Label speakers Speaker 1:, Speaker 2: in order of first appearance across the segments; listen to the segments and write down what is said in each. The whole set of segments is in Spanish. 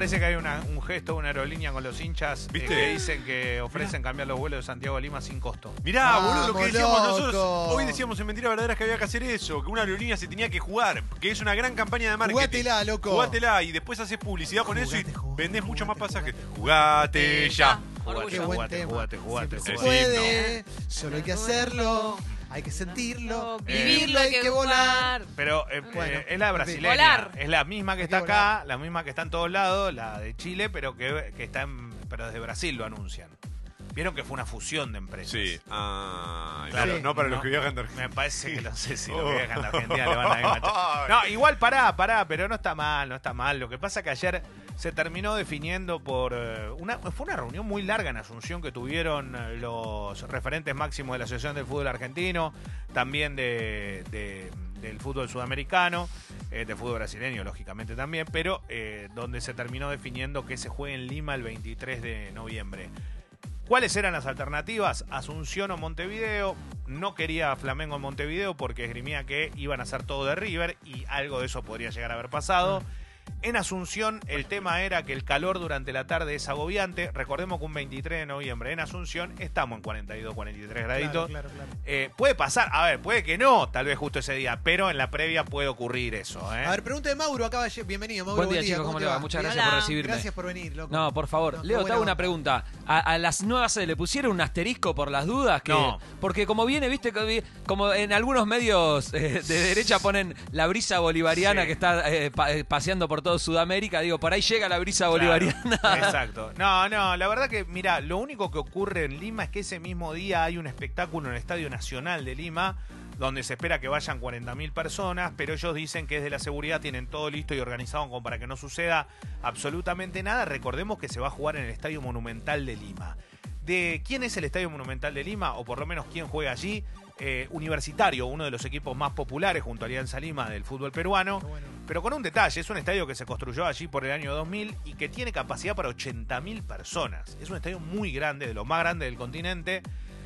Speaker 1: parece que hay una- un gesto, una aerolínea con los hinchas eh,
Speaker 2: ¿Viste?
Speaker 1: que dicen que ofrecen cambiar los vuelos de Santiago a Lima sin costo.
Speaker 2: Mirá, boludo, lo que decíamos
Speaker 3: loco.
Speaker 2: nosotros. Hoy decíamos en Mentiras Verdaderas que había que hacer eso, que una aerolínea se tenía que jugar, que es una gran campaña de marketing.
Speaker 3: Jugátela, loco.
Speaker 2: Jugátela y después haces publicidad con eso
Speaker 3: Jugate,
Speaker 2: y
Speaker 3: jugate,
Speaker 2: vendés mucho más
Speaker 3: jugate,
Speaker 2: pasajes.
Speaker 3: jugate,
Speaker 2: Jugate ya.
Speaker 1: Jugate,
Speaker 3: Qué buen
Speaker 1: jugate,
Speaker 3: tema.
Speaker 1: jugate, jugate,
Speaker 3: Siempre
Speaker 1: jugate.
Speaker 3: se
Speaker 2: Sí,
Speaker 3: puede, solo hay que hacerlo, hay que sentirlo,
Speaker 4: Vivirlo, hay que
Speaker 3: volar.
Speaker 4: volar.
Speaker 1: Pero eh,
Speaker 3: Bueno,
Speaker 1: eh, es la brasileña.
Speaker 4: Volar.
Speaker 1: Es la misma que está
Speaker 3: que
Speaker 1: acá, la misma que está en todos lados, la de Chile, pero que, que está en, pero desde Brasil lo anuncian. Vieron que fue una fusión de empresas.
Speaker 2: Sí. Ah,
Speaker 1: Claro.
Speaker 2: no para los que viajan de Argentina.
Speaker 1: Me parece que no sé si
Speaker 2: Oh.
Speaker 1: lo viajan de Argentina le van a enganchar. No, igual pará, pará, pero no está mal, no está mal. Lo que pasa que ayer se terminó definiendo por eh, una fue una reunión muy larga en Asunción que tuvieron eh, los referentes máximos de la Asociación del Fútbol Argentino, también de, de- del fútbol sudamericano, eh, del fútbol brasileño, lógicamente también, pero eh, donde se terminó definiendo que se juegue en Lima el 23 de noviembre. ¿Cuáles eran las alternativas? Asunción o Montevideo. No quería Flamengo en Montevideo porque esgrimía que iban a hacer todo de River y algo de eso podría llegar a haber pasado. En Asunción el tema era que el calor durante la tarde es agobiante. Recordemos que un 23 de noviembre en Asunción estamos en 42, 43 graditos.
Speaker 3: Claro, claro, claro.
Speaker 1: Eh, puede pasar, a ver, puede que no, tal vez justo ese día, pero en la previa puede ocurrir eso. ¿eh?
Speaker 3: A ver, pregunta de Mauro, acá va- bienvenido, Mauro.
Speaker 5: Buen día, chicos, ¿cómo
Speaker 3: te
Speaker 5: le va? Muchas gracias
Speaker 4: Hola.
Speaker 5: por recibirme.
Speaker 3: Gracias por venir, loco.
Speaker 5: No, por favor.
Speaker 3: No,
Speaker 5: Leo, te hago una pregunta. ¿A, a las nuevas se le pusieron un asterisco por las dudas? Que,
Speaker 1: No.
Speaker 5: Porque como viene, viste, como en algunos medios eh, de derecha ponen la brisa bolivariana
Speaker 1: Sí.
Speaker 5: que está pa- paseando por todo Sudamérica, digo, por ahí llega la brisa
Speaker 1: Claro,
Speaker 5: bolivariana.
Speaker 1: Exacto. No, no, la verdad que, mira, lo único que ocurre en Lima es que ese mismo día hay un espectáculo en el Estadio Nacional de Lima, donde se espera que vayan 40.000 personas, pero ellos dicen que desde la seguridad tienen todo listo y organizado como para que no suceda absolutamente nada. Recordemos que se va a jugar en el Estadio Monumental de Lima. ¿De quién es el Estadio Monumental de Lima? O por lo menos quién juega allí. Eh, universitario, uno de los equipos más populares junto a Alianza Lima del fútbol peruano.
Speaker 3: Bueno.
Speaker 1: Pero con un detalle, es un estadio que se construyó allí por el año 2000 y que tiene capacidad para 80.000 personas. Es un estadio muy grande, de los más grandes del continente.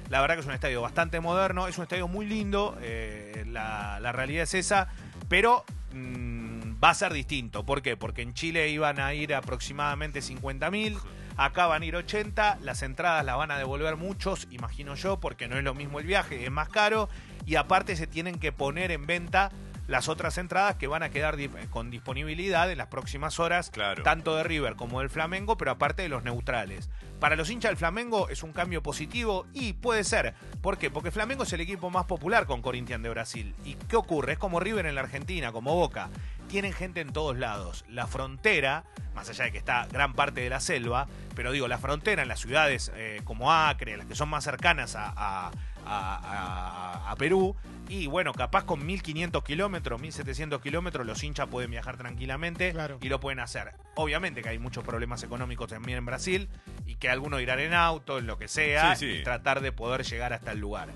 Speaker 1: La verdad que es un estadio bastante moderno, es un estadio muy lindo, eh, la, la realidad es esa, pero mm, va a ser distinto. ¿Por qué? Porque en Chile iban a ir aproximadamente 50.000, acá van a ir 80, las entradas las van a devolver muchos, imagino yo, porque no es lo mismo el viaje, es más caro, y aparte se tienen que poner en venta las otras entradas que van a quedar con disponibilidad en las próximas horas,
Speaker 2: Claro.
Speaker 1: tanto de River como del Flamengo, pero aparte de los neutrales. Para los hinchas del Flamengo es un cambio positivo y puede ser. ¿Por qué? Porque Flamengo es el equipo más popular con Corinthians de Brasil. ¿Y qué ocurre? Es como River en la Argentina, como Boca. Tienen gente en todos lados. La frontera, más allá de que está gran parte de la selva, pero digo, la frontera en las ciudades eh, como Acre, las que son más cercanas a, a- a- a- a Perú, y bueno, capaz con 1500 kilómetros, 1700 kilómetros, los hinchas pueden viajar tranquilamente
Speaker 3: Claro.
Speaker 1: y lo pueden hacer. Obviamente que hay muchos problemas económicos también en Brasil y que algunos irán en auto, en lo que sea,
Speaker 2: Sí, sí.
Speaker 1: y tratar de poder llegar hasta el lugar.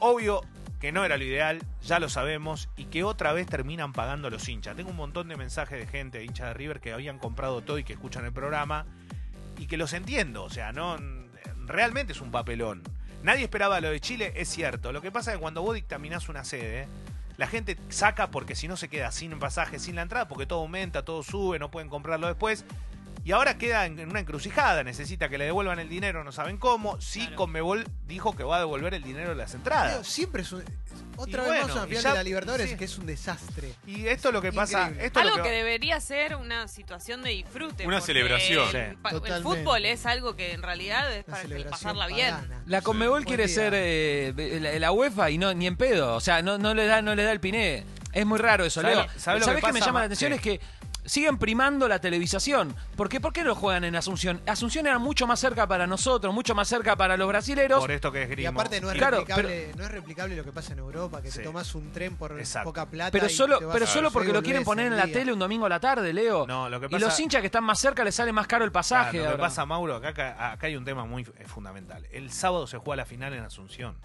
Speaker 1: Obvio que no era lo ideal, ya lo sabemos, y que otra vez terminan pagando los hinchas. Tengo un montón de mensajes de gente, hinchas de River, que habían comprado todo y que escuchan el programa, y que los entiendo, o sea, no realmente es un papelón. Nadie esperaba lo de Chile, es cierto. Lo que pasa es que cuando vos dictaminás una sede, la gente saca porque si no se queda sin pasaje, sin la entrada, porque todo aumenta, todo sube, no pueden comprarlo después. Y ahora queda en una encrucijada, necesita que le devuelvan el dinero, no saben cómo. Sí,
Speaker 4: Claro.
Speaker 1: Conmebol dijo que va a devolver el dinero de las entradas.
Speaker 3: siempre es un. Otra
Speaker 1: Y
Speaker 3: vez
Speaker 1: bueno, y
Speaker 3: final
Speaker 1: ya-
Speaker 3: de la Libertadores,
Speaker 1: sí.
Speaker 3: que es un desastre.
Speaker 1: Y esto es lo que pasa. Esto es lo
Speaker 4: Algo que
Speaker 1: que-
Speaker 4: debería ser una situación de disfrute.
Speaker 2: Una celebración.
Speaker 4: El,
Speaker 1: Sí.
Speaker 4: fútbol es algo que en realidad es
Speaker 3: Una
Speaker 4: para pasarla bien.
Speaker 3: pagana.
Speaker 5: La Conmebol quiere ser eh, la, la UEFA y no ni en pedo. O sea, no, no le da no le da el piné. Es muy raro eso,
Speaker 1: ¿Sabe
Speaker 5: Leo. ¿Sabes
Speaker 1: lo que
Speaker 5: qué me
Speaker 1: pasa,
Speaker 5: llama
Speaker 1: Ma-
Speaker 5: la atención?
Speaker 1: Sí.
Speaker 5: Es que siguen primando la televisación. ¿Por qué? ¿Por qué no juegan en Asunción? Asunción era mucho más cerca para nosotros, mucho más cerca para los brasileros.
Speaker 1: por esto que es
Speaker 3: Y
Speaker 1: grimo.
Speaker 3: aparte no es,
Speaker 5: Claro,
Speaker 3: replicable, no es replicable lo que pasa en Europa, que
Speaker 1: Sí.
Speaker 3: te tomas un tren por
Speaker 1: Exacto.
Speaker 3: poca plata.
Speaker 5: Pero
Speaker 3: y
Speaker 5: solo,
Speaker 3: te vas
Speaker 5: pero
Speaker 3: a
Speaker 5: solo porque lo
Speaker 3: y
Speaker 5: quieren poner en la
Speaker 3: día.
Speaker 5: tele un domingo a la tarde, Leo.
Speaker 1: No, lo que
Speaker 5: Y
Speaker 1: pasa-
Speaker 5: los hinchas que están más cerca les sale más caro el pasaje.
Speaker 1: Claro, lo que pasa, Mauro, acá, acá, acá hay un tema muy eh, fundamental. El sábado se juega la final en Asunción.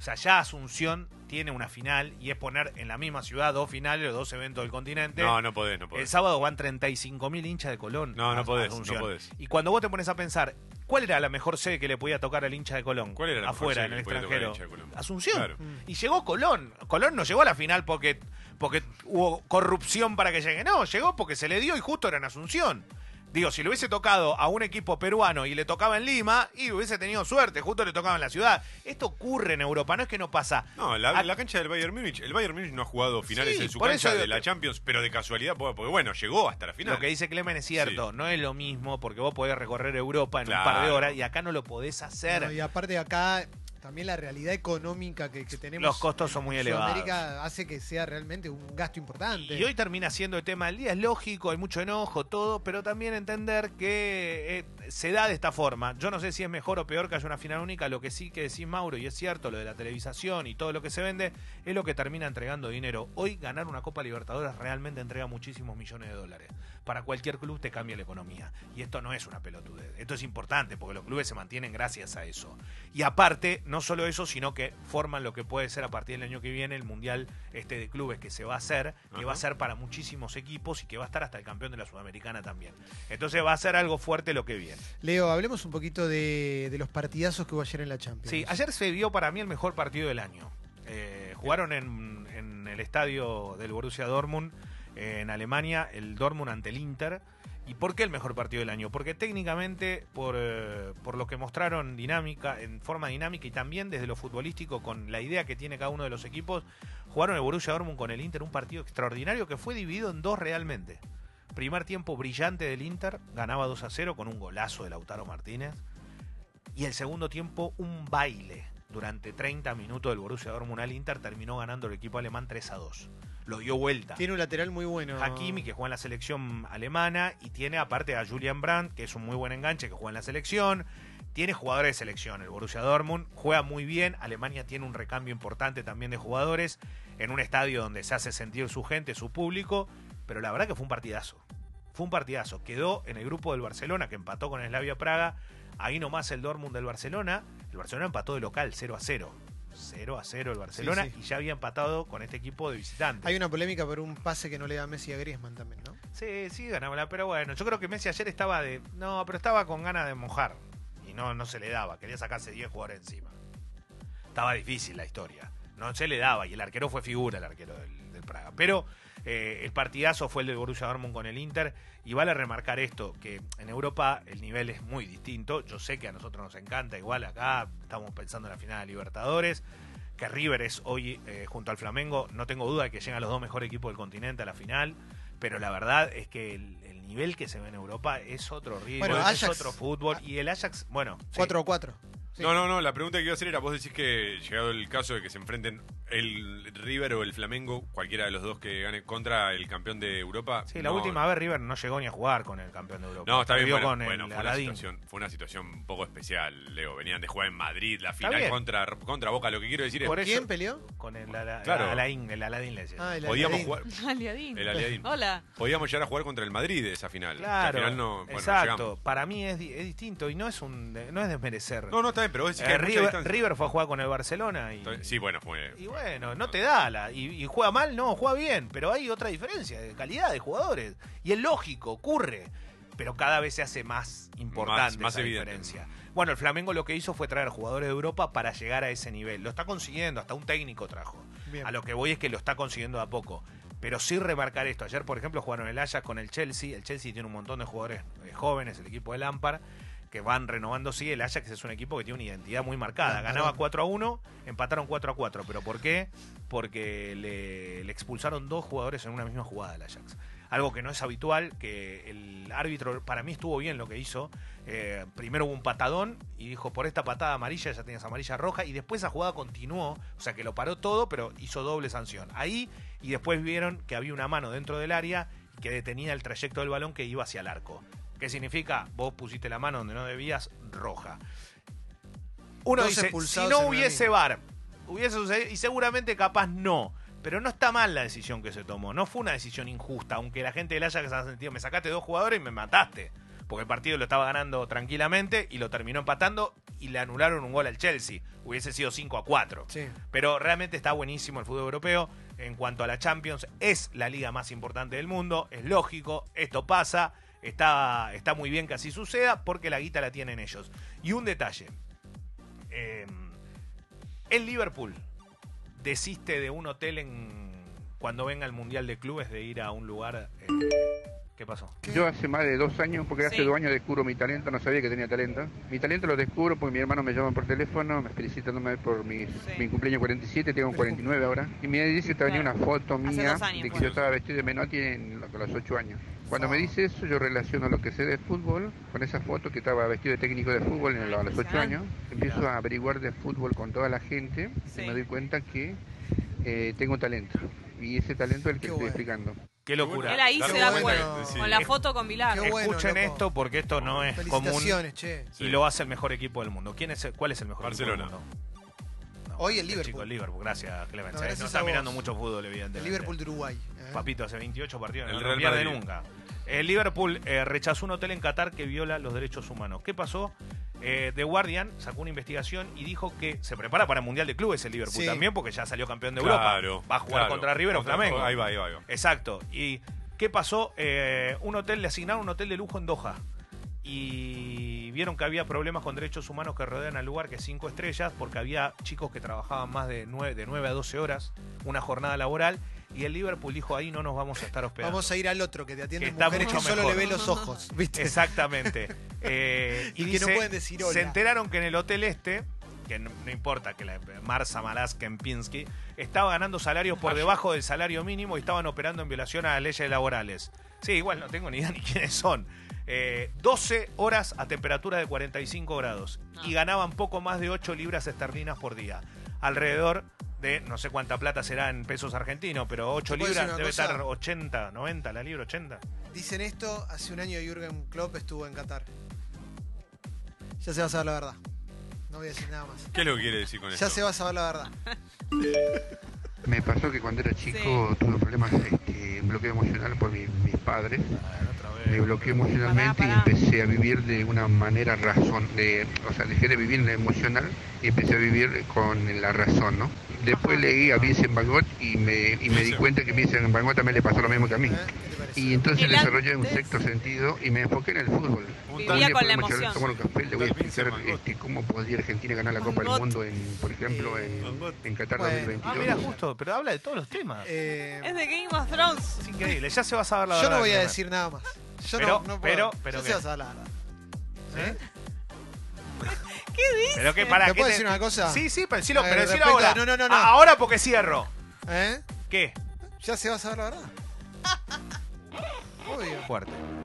Speaker 1: O sea, ya Asunción tiene una final y es poner en la misma ciudad dos finales o dos eventos del continente.
Speaker 2: No, no podés, no
Speaker 1: El
Speaker 2: podés.
Speaker 1: sábado van 35.000 hinchas de Colón.
Speaker 2: No, no podés,
Speaker 1: Asunción.
Speaker 2: no podés.
Speaker 1: Y cuando vos te pones a pensar, ¿cuál era la mejor sede que le podía tocar al hincha de Colón?
Speaker 2: ¿Cuál era la mejor
Speaker 1: Afuera,
Speaker 2: sede
Speaker 1: en el extranjero.
Speaker 2: hincha de Colón?
Speaker 1: Asunción.
Speaker 2: Claro.
Speaker 1: Y llegó Colón. Colón no llegó a la final porque, porque hubo corrupción para que llegue. No, llegó porque se le dio y justo era en Asunción. Digo, si le hubiese tocado a un equipo peruano y le tocaba en Lima, y hubiese tenido suerte, justo le tocaba en la ciudad. Esto ocurre en Europa, no es que no pasa.
Speaker 2: No, la,
Speaker 1: A-
Speaker 2: la cancha del Bayern Múnich. El Bayern Múnich no ha jugado finales
Speaker 1: Sí,
Speaker 2: en su cancha de la
Speaker 1: que-
Speaker 2: Champions, pero de casualidad, porque, porque, bueno, llegó hasta la final.
Speaker 1: Lo que dice Clemen es cierto, no es lo mismo porque vos podés recorrer Europa en un par de horas y acá no lo podés hacer.
Speaker 3: No, y aparte acá, también la realidad económica que, que tenemos.
Speaker 1: Los costos son muy
Speaker 3: en
Speaker 1: elevados.
Speaker 3: Sudamérica hace que sea realmente un gasto importante.
Speaker 1: Y hoy termina siendo el tema del día. Es lógico, hay mucho enojo, todo, pero también entender que eh, se da de esta forma. Yo no sé si es mejor o peor que haya una final única. Lo que sí que decís, Mauro, y es cierto, lo de la televisación y todo lo que se vende, es lo que termina entregando dinero. Hoy ganar una Copa Libertadores realmente entrega muchísimos millones de dólares. Para cualquier club te cambia la economía. Y esto no es una pelotudez. Esto es importante porque los clubes se mantienen gracias a eso. Y aparte, no solo eso, sino que forman lo que puede ser a partir del año que viene el Mundial este de clubes que se va a hacer, que
Speaker 2: Ajá.
Speaker 1: va a ser para muchísimos equipos y que va a estar hasta el campeón de la Sudamericana también. Entonces va a ser algo fuerte lo que viene.
Speaker 3: Leo, hablemos un poquito de, de los partidazos que hubo ayer en la Champions.
Speaker 1: Sí, ayer se vio para mí el mejor partido del año. Eh, jugaron en, en el estadio del Borussia Dortmund en Alemania, el Dortmund ante el Inter. ¿Y por qué el mejor partido del año? Porque técnicamente, por, eh, por lo que mostraron dinámica, en forma dinámica y también desde lo futbolístico, con la idea que tiene cada uno de los equipos, jugaron el Borussia Dortmund con el Inter, un partido extraordinario que fue dividido en dos realmente. Primer tiempo brillante del Inter, ganaba 2 a 0 con un golazo de Lautaro Martínez. Y el segundo tiempo, un baile. Durante 30 minutos del Borussia Dortmund al Inter terminó ganando el equipo alemán 3 a 2. Lo dio vuelta.
Speaker 3: Tiene un lateral muy bueno.
Speaker 1: Hakimi, que juega en la selección alemana, y tiene aparte a Julian Brandt, que es un muy buen enganche, que juega en la selección. Tiene jugadores de selección, el Borussia Dortmund, juega muy bien. Alemania tiene un recambio importante también de jugadores en un estadio donde se hace sentir su gente, su público. Pero la verdad que fue un partidazo. Fue un partidazo. Quedó en el grupo del Barcelona, que empató con Slavia Praga. Ahí nomás el Dortmund del Barcelona. El Barcelona empató de local, 0 a 0. 0 a 0 el Barcelona
Speaker 3: Sí, sí.
Speaker 1: y ya había empatado con este equipo de visitantes.
Speaker 3: Hay una polémica por un pase que no le da Messi a Griezmann también, ¿no?
Speaker 1: Sí, sí, ganámosla, pero bueno, yo creo que Messi ayer estaba de. No, pero estaba con ganas de mojar. Y no, no se le daba, quería sacarse 10 jugadores encima. Estaba difícil la historia. No se le daba, y el arquero fue figura, el arquero del, del Praga. Pero eh, el partidazo fue el del Borussia Dortmund con el Inter. Y vale remarcar esto, que en Europa el nivel es muy distinto. Yo sé que a nosotros nos encanta, igual acá estamos pensando en la final de Libertadores. Que River es hoy, eh, junto al Flamengo, no tengo duda de que llegan los dos mejores equipos del continente a la final. Pero la verdad es que el, el nivel que se ve en Europa es otro ritmo,
Speaker 3: Bueno,
Speaker 1: es
Speaker 3: Ajax-
Speaker 1: otro fútbol. Y el Ajax, bueno, sí.
Speaker 3: 4 a 4. Sí.
Speaker 2: No, no, no, la pregunta que iba a hacer era, vos decís que llegado el caso de que se enfrenten el River o el Flamengo, cualquiera de los dos que gane contra el campeón de Europa.
Speaker 1: Sí, la
Speaker 2: no-
Speaker 1: última vez River no llegó ni a jugar con el campeón de Europa.
Speaker 2: No, está bien, bueno,
Speaker 1: con el
Speaker 2: bueno, fue, una
Speaker 1: Aladín.
Speaker 2: situación, fue una situación un poco especial, Leo. Venían de jugar en Madrid, la final contra, contra Boca. Lo que quiero decir es,
Speaker 1: Por eso-
Speaker 3: ¿Quién peleó?
Speaker 1: Con el, Ala-
Speaker 2: Claro.
Speaker 1: Aladín, el Aladín le decía.
Speaker 3: Ah, el
Speaker 2: podíamos
Speaker 3: Aladín.
Speaker 2: jugar,
Speaker 4: Aliadín.
Speaker 2: el Aliadín.
Speaker 4: Hola.
Speaker 2: podíamos llegar a jugar contra el Madrid esa final. que
Speaker 1: Claro,
Speaker 2: al final no, bueno,
Speaker 1: exacto.
Speaker 2: llegamos.
Speaker 1: Para mí es, es distinto y no es un no es desmerecer.
Speaker 2: No, no, está bien, pero vos decís
Speaker 1: Eh,
Speaker 2: que hay mucha
Speaker 1: River,
Speaker 2: distancia.
Speaker 1: River fue a jugar con el Barcelona y.
Speaker 2: Sí, bueno, fue.
Speaker 1: y bueno, no te da la y, y juega mal, no, juega bien, pero hay otra diferencia de calidad de jugadores y es lógico, ocurre, pero cada vez se hace más importante
Speaker 2: Más- más
Speaker 1: esa
Speaker 2: evidente.
Speaker 1: diferencia. Bueno, el Flamengo lo que hizo fue traer jugadores de Europa para llegar a ese nivel. Lo está consiguiendo, hasta un técnico trajo.
Speaker 3: Bien.
Speaker 1: A lo que voy es que lo está consiguiendo de a poco. Pero sí remarcar esto. Ayer, por ejemplo, jugaron el Ajax con el Chelsea. El Chelsea tiene un montón de jugadores eh, jóvenes, el equipo de Lampard, que van renovando. Sí, el Ajax es un equipo que tiene una identidad muy marcada. Ganaba 4 a 1, empataron 4 a 4. ¿Pero por qué? Porque le, le expulsaron dos jugadores en una misma jugada al Ajax. Algo que no es habitual, que el árbitro, para mí estuvo bien lo que hizo. Eh, primero hubo un patadón y dijo, por esta patada amarilla ya tenías amarilla roja. Y después esa jugada continuó, o sea que lo paró todo, pero hizo doble sanción. Ahí, y después vieron que había una mano dentro del área que detenía el trayecto del balón que iba hacia el arco. ¿Qué significa? Vos pusiste la mano donde no debías, roja. Uno
Speaker 3: Dos
Speaker 1: dice, si no hubiese. VAR, hubiese sucedido, y seguramente capaz no. Pero no está mal la decisión que se tomó. No fue una decisión injusta, aunque la gente del Ajax ha sentido, me sacaste dos jugadores y me mataste. porque el partido lo estaba ganando tranquilamente y lo terminó empatando y le anularon un gol al Chelsea. Hubiese sido 5 a 4.
Speaker 3: Sí.
Speaker 1: Pero realmente está buenísimo el fútbol europeo. En cuanto a la Champions, es la liga más importante del mundo. Es lógico, esto pasa. Está, está muy bien que así suceda porque la guita la tienen ellos. Y un detalle. Eh, el Liverpool desiste de un hotel en cuando venga el Mundial de Clubes de ir a un lugar... eh, ¿Qué pasó?
Speaker 6: Yo hace más de dos años, porque hace
Speaker 4: Sí.
Speaker 6: dos años descubro mi talento, no sabía que tenía talento. Mi talento lo descubro porque mi hermano me llama por teléfono, me felicitándome por mi, mi cumpleaños 47, tengo 49 ahora. Y me dice que venía una foto
Speaker 4: Hace
Speaker 6: mía
Speaker 4: dos años
Speaker 6: de que yo estaba vestido de Menotti en lo- a los 8 años. Cuando me dice eso, yo relaciono lo que sé de fútbol con esa foto que estaba vestido de técnico de fútbol en lo- a los 8
Speaker 4: Ah.
Speaker 6: años. Empiezo a averiguar de fútbol con toda la gente
Speaker 4: Sí.
Speaker 6: y me doy cuenta que eh, tengo talento. Y ese talento es el que
Speaker 3: Qué
Speaker 6: estoy
Speaker 3: bueno.
Speaker 6: explicando.
Speaker 1: Qué locura.
Speaker 4: Él ahí se da
Speaker 3: cuenta
Speaker 4: cuenta.
Speaker 3: que-
Speaker 2: sí.
Speaker 4: Con la foto con Vilar.
Speaker 3: Qué bueno,
Speaker 1: Escuchen
Speaker 3: loco.
Speaker 1: esto porque esto no es común
Speaker 3: Felicitaciones, che.
Speaker 1: Y lo hace el mejor equipo del mundo. ¿Quién es el- ¿Cuál es el mejor
Speaker 2: Barcelona.
Speaker 1: equipo del mundo? No,
Speaker 3: Hoy el
Speaker 1: este
Speaker 3: Liverpool.
Speaker 1: chico, el Liverpool. Gracias, Clemente.
Speaker 3: No,
Speaker 1: No,
Speaker 3: gracias
Speaker 1: está
Speaker 3: vos.
Speaker 1: mirando mucho fútbol, evidentemente.
Speaker 3: El Liverpool de Uruguay. ¿eh?
Speaker 1: Papito, hace 28 partidos,
Speaker 2: El
Speaker 1: no,
Speaker 2: Real
Speaker 1: no pierde
Speaker 2: Madrid.
Speaker 1: nunca. El Liverpool eh, rechazó un hotel en Qatar que viola los derechos humanos. ¿Qué pasó? Eh, The Guardian sacó una investigación y dijo que se prepara para el Mundial de Clubes el Liverpool
Speaker 3: Sí.
Speaker 1: también, porque ya salió campeón de
Speaker 2: Claro,
Speaker 1: Europa. Va a jugar
Speaker 2: claro.
Speaker 1: contra River o
Speaker 2: Contra-
Speaker 1: Flamengo.
Speaker 2: Ahí va, ahí va, ahí va.
Speaker 1: Exacto. ¿Y qué pasó? Eh, un hotel, le asignaron un hotel de lujo en Doha. Y vieron que había problemas con derechos humanos que rodean al lugar, que es cinco estrellas, porque había chicos que trabajaban más de 9, de 9 a 12 horas, una jornada laboral. Y el Liverpool dijo, ahí no nos vamos a estar hospedando.
Speaker 3: Vamos a ir al otro que te atiende
Speaker 1: Que está
Speaker 3: mujeres que solo
Speaker 1: mejor.
Speaker 3: le ve los ojos. ¿Viste?
Speaker 1: Exactamente. Eh,
Speaker 3: Y que no pueden decir hola.
Speaker 1: Se enteraron que en el hotel este, que no, no importa, que la Marsa Malas Kempinski, estaba ganando salarios por debajo del salario mínimo y estaban operando en violación a las leyes laborales. Sí, igual no tengo ni idea ni quiénes son. Eh, 12 horas a temperatura de 45 grados y ganaban poco más de 8 libras esterlinas por día. Alrededor de, no sé cuánta plata será en pesos argentinos, pero 8
Speaker 3: ¿Te puedo decir
Speaker 1: libras debe
Speaker 3: cosa?
Speaker 1: estar 80, 90 la libra, 80.
Speaker 3: Dicen esto, hace un año Jürgen Klopp estuvo en Qatar. Ya se va a saber la verdad. No voy a decir nada más.
Speaker 2: ¿Qué es lo que quiere decir con
Speaker 3: Ya
Speaker 2: esto?
Speaker 3: se va a saber la verdad.
Speaker 6: Me pasó que cuando era chico tuve problemas este, bloqueo emocional por mi- mis padres. Me bloqueé emocionalmente
Speaker 4: Pará, pará.
Speaker 6: y empecé a vivir de una manera razón, de, o sea, dejé de vivir en la emocional y empecé a vivir con la razón, ¿no? Después leí a Vincent Van Gogh y me, y me di cuenta que Vincent Van Gogh también le pasó lo mismo que a mí.
Speaker 3: ¿eh?
Speaker 6: Y entonces
Speaker 4: El
Speaker 6: desarrollé un sexto sentido y me enfoqué en el fútbol.
Speaker 4: Vivía con la emoción.
Speaker 6: tomar un café, le voy a explicar este, cómo podría Argentina ganar la Copa del. Mundo, en, por ejemplo, en,
Speaker 2: Van Gogh.
Speaker 6: en Qatar
Speaker 3: Bueno.
Speaker 6: 2022.
Speaker 1: Ah, mira, justo, pero habla de todos los temas.
Speaker 3: Eh,
Speaker 4: Es de Game of Thrones.
Speaker 1: Es increíble, ya se va a saber la
Speaker 3: yo
Speaker 1: verdad.
Speaker 3: no voy a decir nada más. Yo
Speaker 1: Pero-
Speaker 3: no, no puedo.
Speaker 1: pero- pero
Speaker 3: ya
Speaker 1: ¿qué?
Speaker 3: se va a saber la verdad. ¿Eh?
Speaker 4: ¿Qué dice?
Speaker 1: Pero que para
Speaker 3: ¿Te
Speaker 1: que
Speaker 3: puedo decir una cosa?
Speaker 1: Sí, sí, pero decilo,
Speaker 3: Eh,
Speaker 1: pero decilo
Speaker 3: respecto
Speaker 1: ahora.
Speaker 3: a- no, no, no, no.
Speaker 1: Ah, Ahora porque cierro.
Speaker 3: ¿Eh?
Speaker 1: ¿Qué?
Speaker 3: Ya se va a saber la verdad. Obvio.
Speaker 1: Fuerte.